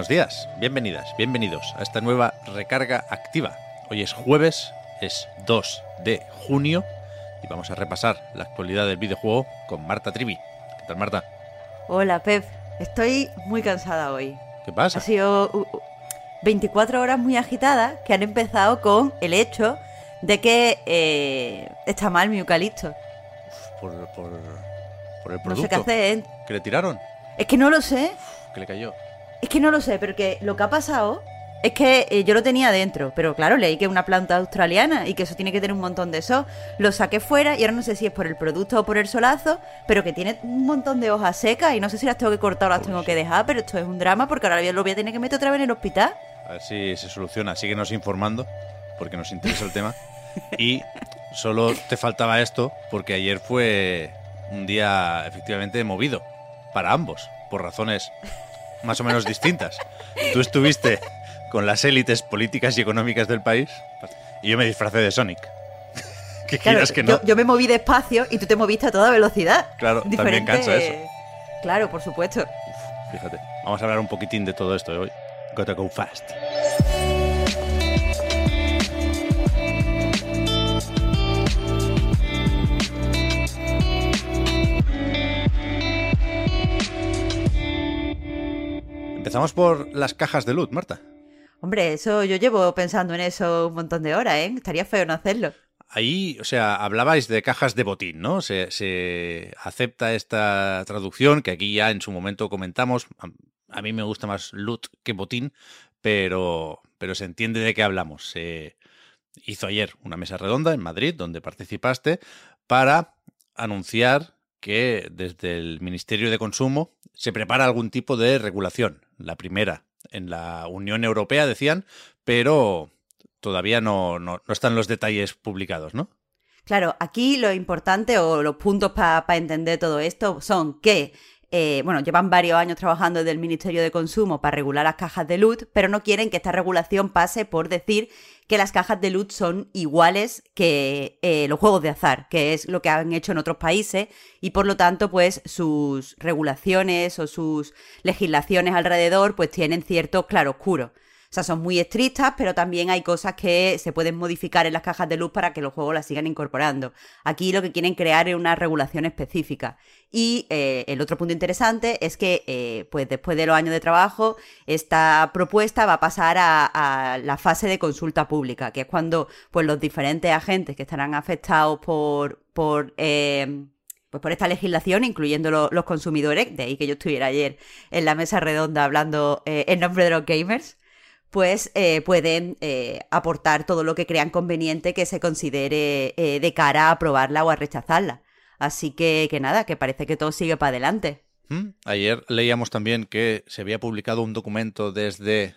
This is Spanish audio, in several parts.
Buenos días, bienvenidas, bienvenidos a esta nueva recarga activa. Hoy es jueves, es 2 de junio y vamos a repasar la actualidad del videojuego con Marta Trivi. ¿Qué tal, Marta? Hola, Pep. Estoy muy cansada hoy. ¿Qué pasa? Ha sido uh, uh, 24 horas muy agitadas que han empezado con el hecho de que eh, está mal mi eucalipto. Por, por, por el No producto. sé qué hacer. ¿Que le tiraron? Es que no lo sé. ¿Que le cayó? Es que no lo sé, porque lo que ha pasado es que eh, yo lo tenía dentro, pero claro, leí que es una planta australiana y que eso tiene que tener un montón de sol. Lo saqué fuera y ahora no sé si es por el producto o por el solazo, pero que tiene un montón de hojas secas y no sé si las tengo que cortar o las tengo que dejar, pero esto es un drama porque ahora lo voy a tener que meter otra vez en el hospital. A ver si se soluciona. Síguenos informando, porque nos interesa el tema. Y solo te faltaba esto, porque ayer fue un día efectivamente movido para ambos, por razones más o menos distintas. Tú estuviste con las élites políticas y económicas del país y yo me disfracé de Sonic. que Claro, que no. yo, yo me moví despacio y tú te moviste a toda velocidad. Claro, también cansa eso. Claro, por supuesto. Fíjate. Vamos a hablar un poquitín de todo esto hoy. Gotta go fast. Empezamos por las cajas de luz, Marta. Hombre, eso yo llevo pensando en eso un montón de horas, ¿eh? Estaría feo no hacerlo. Ahí, o sea, hablabais de cajas de botín, ¿no? Se, se acepta esta traducción, que aquí ya en su momento comentamos. A, a mí me gusta más loot que botín, pero, pero se entiende de qué hablamos. Se hizo ayer una mesa redonda en Madrid, donde participaste, para anunciar que desde el Ministerio de Consumo se prepara algún tipo de regulación. La primera en la Unión Europea, decían, pero todavía no, no, no están los detalles publicados, ¿no? Claro, aquí lo importante o los puntos para entender todo esto son que, eh, bueno, llevan varios años trabajando desde el Ministerio de Consumo para regular las cajas de luz, pero no quieren que esta regulación pase por decir que las cajas de luz son iguales que eh, los juegos de azar, que es lo que han hecho en otros países y por lo tanto pues sus regulaciones o sus legislaciones alrededor pues tienen cierto claroscuro. Sea, son muy estrictas, pero también hay cosas que se pueden modificar en las cajas de luz para que los juegos las sigan incorporando. Aquí lo que quieren crear es una regulación específica. Y eh, el otro punto interesante es que, eh, pues después de los años de trabajo, esta propuesta va a pasar a, la fase de consulta pública, que es cuando pues, los diferentes agentes que estarán afectados por, por eh, pues por esta legislación, incluyendo lo, los consumidores, de ahí que yo estuviera ayer en la mesa redonda hablando en nombre de los gamers, pues eh, pueden eh, aportar todo lo que crean conveniente que se considere eh, de cara a aprobarla o a rechazarla. Así que, que nada, que parece que todo sigue para adelante. ¿Mm? Ayer leíamos también que se había publicado un documento desde,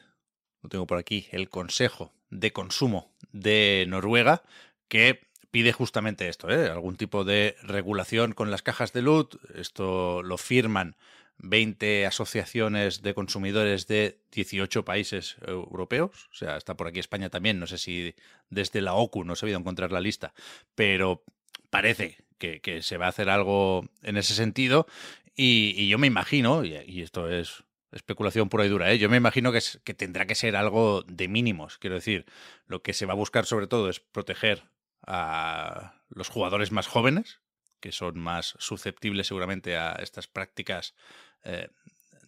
lo tengo por aquí, el Consejo de Consumo de Noruega, que pide justamente esto, ¿eh? algún tipo de regulación con las cajas de luz. Esto lo firman 20 asociaciones de consumidores de 18 países europeos. O sea, está por aquí España también. No sé si desde la OCU no se ha sabido encontrar la lista, pero parece que, se va a hacer algo en ese sentido. Y, yo me imagino, y, y, esto es especulación pura y dura, ¿eh? yo me imagino que, es, que tendrá que ser algo de mínimos. Quiero decir, lo que se va a buscar sobre todo es proteger a los jugadores más jóvenes, que son más susceptibles seguramente a estas prácticas eh,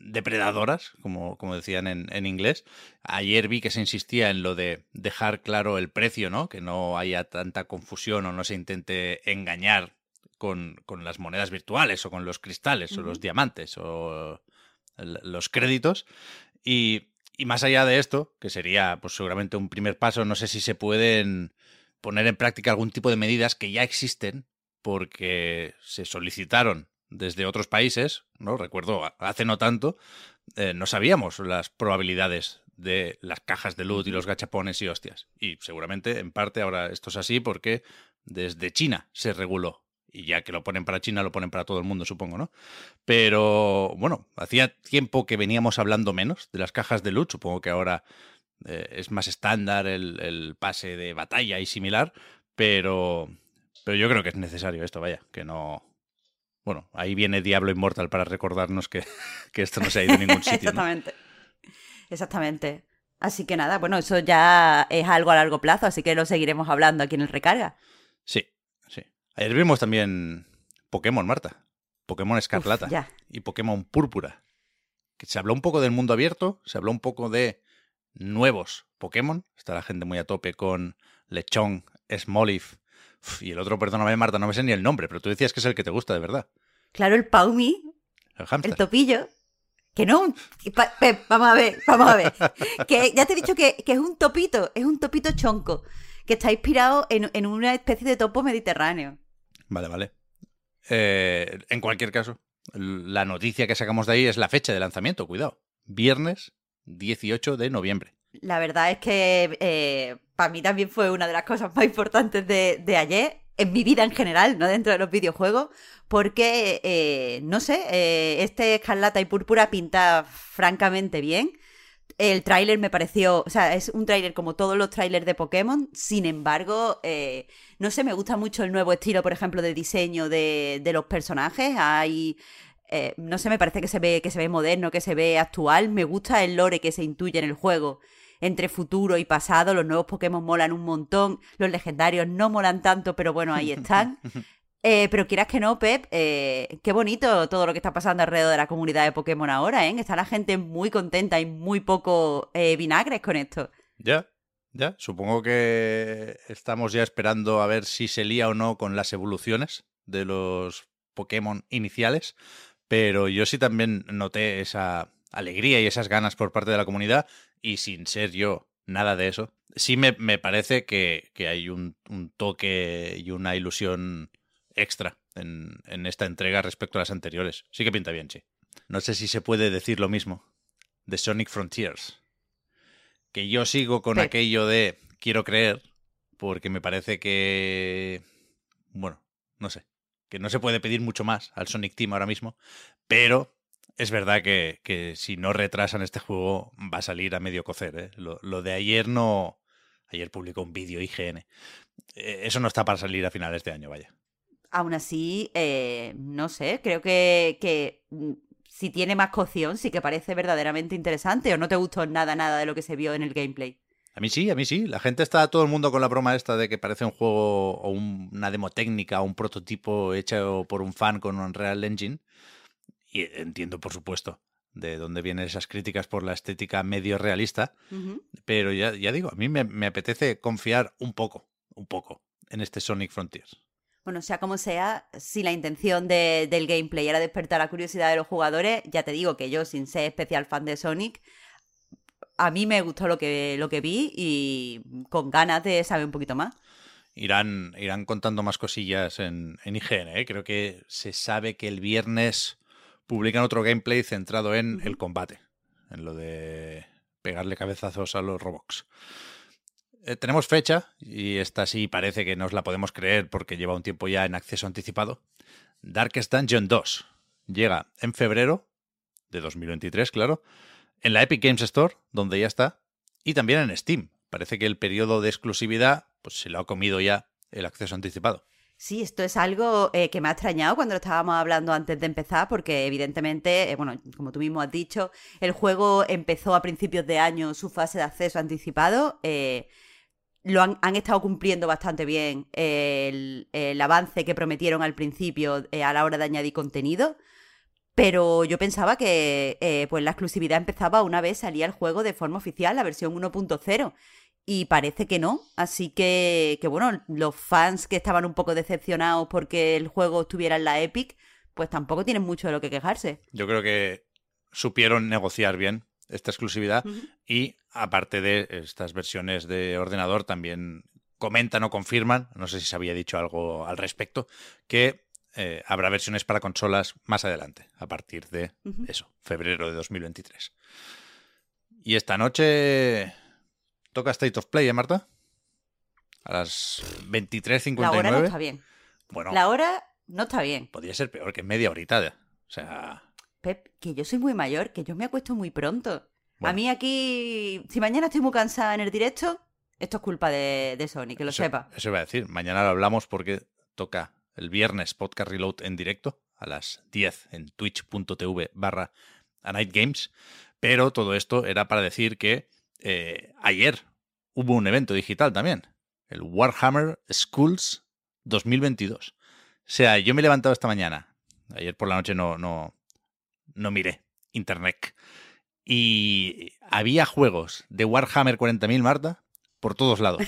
depredadoras, como, como decían en, en, inglés. Ayer vi que se insistía en lo de dejar claro el precio, ¿no? Que no haya tanta confusión o no se intente engañar con, con las monedas virtuales o con los cristales uh -huh. o los diamantes o los créditos. Y, y, más allá de esto, que sería pues seguramente un primer paso, no sé si se pueden poner en práctica algún tipo de medidas que ya existen porque se solicitaron desde otros países, ¿no? Recuerdo hace no tanto, eh, no sabíamos las probabilidades de las cajas de loot y los gachapones y hostias. Y seguramente, en parte, ahora esto es así porque desde China se reguló. Y ya que lo ponen para China, lo ponen para todo el mundo, supongo, ¿no? Pero bueno, hacía tiempo que veníamos hablando menos de las cajas de loot. Supongo que ahora eh, es más estándar el, el, pase de batalla y similar. Pero, pero yo creo que es necesario esto, vaya, que no. Bueno, ahí viene Diablo Immortal para recordarnos que, que esto no se ha ido a ningún sitio. Exactamente. Exactamente. Así que nada, bueno, eso ya es algo a largo plazo, así que lo seguiremos hablando aquí en el recarga. Sí, sí. Ayer vimos también Pokémon, Marta. Pokémon Escarlata Uf, ya. y Pokémon Púrpura. Que se habló un poco del mundo abierto, se habló un poco de nuevos Pokémon. Está la gente muy a tope con Lechón, Smoliv. Y el otro, perdóname, Marta, no me sé ni el nombre, pero tú decías que es el que te gusta de verdad. Claro, el Paumi, El hamster. el topillo. Que no, pa- Pep, vamos a ver, vamos a ver. Que ya te he dicho que, que es un topito, es un topito chonco, que está inspirado en, en una especie de topo mediterráneo. Vale, vale. Eh, en cualquier caso, la noticia que sacamos de ahí es la fecha de lanzamiento, cuidado. Viernes 18 de noviembre. La verdad es que para mí también fue una de las cosas más importantes de, de ayer, en mi vida en general, no dentro de los videojuegos, porque, eh, no sé, eh, este Escarlata y Púrpura pinta francamente bien. El tráiler me pareció, o sea, es un tráiler como todos los tráilers de Pokémon, sin embargo, eh, no sé, me gusta mucho el nuevo estilo, por ejemplo, de diseño de, de los personajes. Hay, no sé, me parece que se ve, que se ve moderno, que se ve actual. Me gusta el lore que se intuye en el juego entre futuro y pasado. Los nuevos Pokémon molan un montón. Los legendarios no molan tanto, pero bueno, ahí están. Eh, pero quieras que no, Pep, eh, qué bonito todo lo que está pasando alrededor de la comunidad de Pokémon ahora, ¿eh? Está la gente muy contenta y muy poco eh, vinagres con esto. Ya, ya. Supongo que estamos ya esperando a ver si se lía o no con las evoluciones de los Pokémon iniciales. Pero yo sí también noté esa alegría y esas ganas por parte de la comunidad. Y sin ser yo nada de eso, sí me, me parece que, que hay un, un toque y una ilusión extra en, en esta entrega respecto a las anteriores. Sí que pinta bien, sí. No sé si se puede decir lo mismo de Sonic Frontiers. Que yo sigo con aquello de quiero creer, porque me parece que. Bueno, no sé. Que no se puede pedir mucho más al Sonic Team ahora mismo. Pero es verdad que, que si no retrasan este juego, va a salir a medio cocer. ¿eh? Lo, lo de ayer no. Ayer publicó un vídeo IGN. Eh, Eso no está para salir a finales de año, vaya. Aún así, eh, no sé, creo que, que mm, si tiene más cocción, sí que parece verdaderamente interesante. ¿O no te gustó nada, nada de lo que se vio en el gameplay? A mí sí, a mí sí. La gente está todo el mundo con la broma esta de que parece un juego o un- una demo técnica o un prototipo hecho por un fan con Unreal Engine. Y entiendo, por supuesto, de dónde vienen esas críticas por la estética medio realista. Pero ya, ya digo, a mí me, me apetece confiar un poco, un poco, en este Sonic Frontiers. Bueno, sea como sea, si la intención de- del gameplay era despertar la curiosidad de los jugadores, ya te digo que yo, sin ser especial fan de Sonic, a mí me gustó lo que, lo que vi y con ganas de saber un poquito más. Irán, irán contando más cosillas en, en IGN. ¿eh? Creo que se sabe que el viernes publican otro gameplay centrado en el combate, en lo de pegarle cabezazos a los robots. Eh, tenemos fecha y esta sí parece que nos la podemos creer porque lleva un tiempo ya en acceso anticipado. Darkest Dungeon 2 llega en febrero de 2023, claro, en la Epic Games Store, donde ya está, y también en Steam. Parece que el periodo de exclusividad pues se lo ha comido ya el acceso anticipado. Sí, esto es algo eh, que me ha extrañado cuando lo estábamos hablando antes de empezar, porque evidentemente, eh, bueno, como tú mismo has dicho, el juego empezó a principios de año su fase de acceso anticipado. eh, lo han, han estado cumpliendo bastante bien el, avance que prometieron al principio a la hora de añadir contenido. Pero yo pensaba que pues la exclusividad empezaba una vez salía el juego de forma oficial, la versión 1.0. Y parece que no. Así que, que, bueno, los fans que estaban un poco decepcionados porque el juego estuviera en la Epic, pues tampoco tienen mucho de lo que quejarse. Yo creo que supieron negociar bien esta exclusividad y aparte de estas versiones de ordenador también comentan o confirman, no sé si se había dicho algo al respecto, que eh, habrá versiones para consolas más adelante, a partir de eso, febrero de 2023. Y esta noche toca State of Play, ¿eh, Marta? A las 23.59. La hora no está bien. Bueno, La hora no está bien. podría ser peor que media horita. de- O sea, Pep, que yo soy muy mayor, que yo me acuesto muy pronto. A mí aquí, si mañana estoy muy cansada en el directo, esto es culpa de, de Sony, que lo eso, sepa. Eso iba a decir. Mañana lo hablamos porque toca el viernes Podcast Reload en directo a las 10 en twitch.tv barra a Night Games. Pero todo esto era para decir que eh, ayer hubo un evento digital también. El Warhammer Schools 2022. O sea, yo me he levantado esta mañana. Ayer por la noche no, no, no miré internet. Y había juegos de Warhammer 40.000, Marta, por todos lados.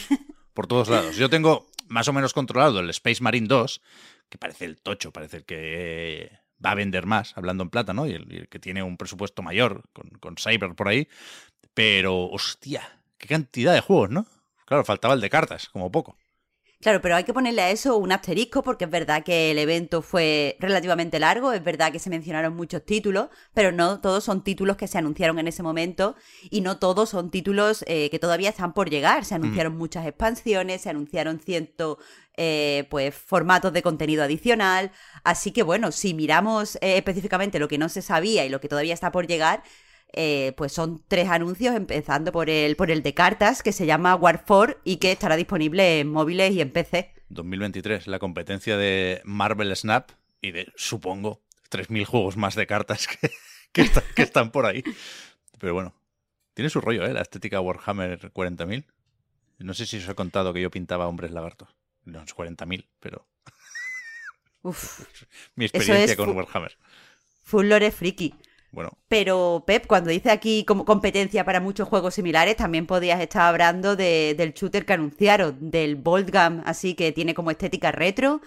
Por todos lados. Yo tengo más o menos controlado el Space Marine 2, que parece el tocho, parece el que va a vender más, hablando en plata, ¿no? Y el, y el que tiene un presupuesto mayor, con, con Cyber por ahí. Pero, hostia, qué cantidad de juegos, ¿no? Claro, faltaba el de cartas, como poco. Claro, pero hay que ponerle a eso un asterisco porque es verdad que el evento fue relativamente largo, es verdad que se mencionaron muchos títulos, pero no todos son títulos que se anunciaron en ese momento y no todos son títulos eh, que todavía están por llegar. Se anunciaron muchas expansiones, se anunciaron cientos eh, pues formatos de contenido adicional, así que bueno, si miramos eh, específicamente lo que no se sabía y lo que todavía está por llegar, eh, pues son tres anuncios, empezando por el, por el de cartas, que se llama War 4 y que estará disponible en móviles y en PC. 2023, la competencia de Marvel Snap y de, supongo, 3.000 juegos más de cartas que, que, está- que están por ahí. Pero bueno, tiene su rollo, ¿eh? La estética Warhammer 40.000. No sé si os he contado que yo pintaba hombres lagartos. No es 40.000, pero Uf, mi experiencia es con Warhammer. full lore friki. Bueno, Pero Pep, cuando dice aquí como competencia para muchos juegos similares, también podías estar hablando de- del shooter que anunciaron, del Bolt Gun, así que tiene como estética retro,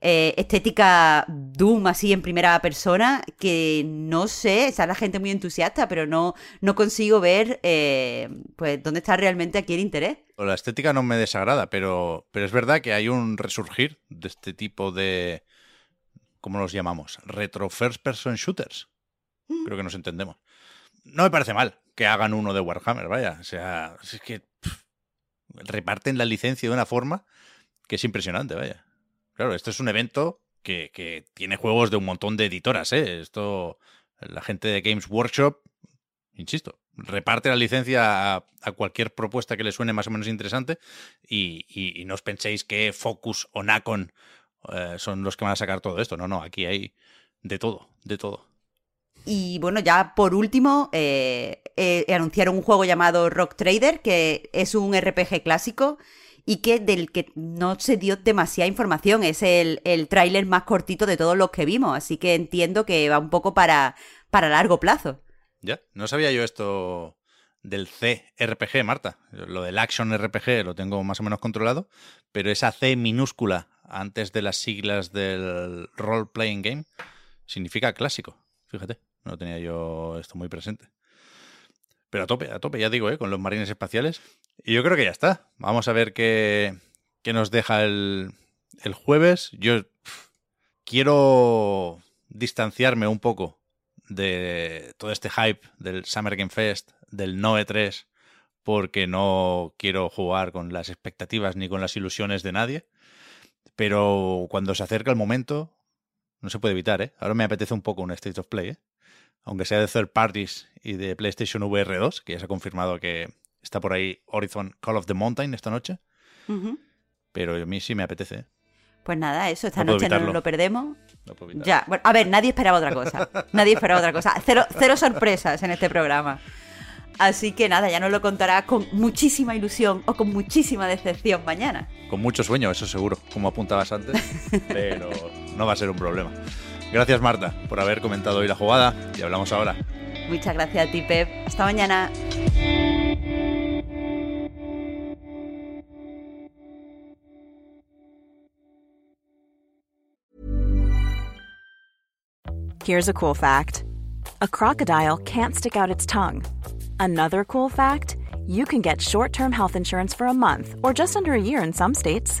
eh, estética Doom así en primera persona, que no sé, está la gente muy entusiasta, pero no, no consigo ver eh, pues dónde está realmente aquí el interés. La estética no me desagrada, pero, pero es verdad que hay un resurgir de este tipo de. ¿Cómo los llamamos? Retro first person shooters. Creo que nos entendemos. No me parece mal que hagan uno de Warhammer, vaya. O sea, es que reparten la licencia de una forma que es impresionante, vaya. Claro, esto es un evento que, que tiene juegos de un montón de editoras, ¿eh? Esto, la gente de Games Workshop, insisto, reparte la licencia a, cualquier propuesta que le suene más o menos interesante y, y- y no os penséis que Focus o Nacon eh, son los que van a sacar todo esto. No, no, aquí hay de todo, de todo. Y bueno, ya por último, eh, eh, anunciaron un juego llamado Rock Trader, que es un RPG clásico y que del que no se dio demasiada información. Es el, el tráiler más cortito de todos los que vimos, así que entiendo que va un poco para, para largo plazo. Ya, no sabía yo esto del C-RPG, Marta. Lo del Action RPG lo tengo más o menos controlado, pero esa C minúscula antes de las siglas del Role Playing Game significa clásico. Fíjate, no tenía yo esto muy presente. Pero a tope, a tope, ya digo, ¿eh? con los marines espaciales. Y yo creo que ya está. Vamos a ver qué, qué nos deja el, el jueves. Yo quiero distanciarme un poco de todo este hype del Summer Game Fest, del No E3, porque no quiero jugar con las expectativas ni con las ilusiones de nadie. Pero cuando se acerca el momento, no se puede evitar, ¿eh? Ahora me apetece un poco un State of Play, ¿eh? Aunque sea de third parties y de PlayStation VR 2, que ya se ha confirmado que está por ahí Horizon Call of the Mountain esta noche. Pero a mí sí me apetece, ¿eh? Pues nada, eso, esta No noche no nos lo perdemos. No puedo evitarlo. Ya, bueno, a ver, nadie esperaba otra cosa. Nadie esperaba otra cosa. Cero, cero sorpresas en este programa. Así que nada, ya nos lo contarás con muchísima ilusión o con muchísima decepción mañana. Con mucho sueño, eso seguro, como apuntabas antes, pero no va a ser un problema. Gracias Marta por haber comentado hoy la jugada y hablamos ahora. Muchas gracias a ti, Pep. Hasta mañana. Here's a cool fact a crocodile can't stick out its tongue. Another cool fact you can get short term health insurance for a month or just under a year in some states.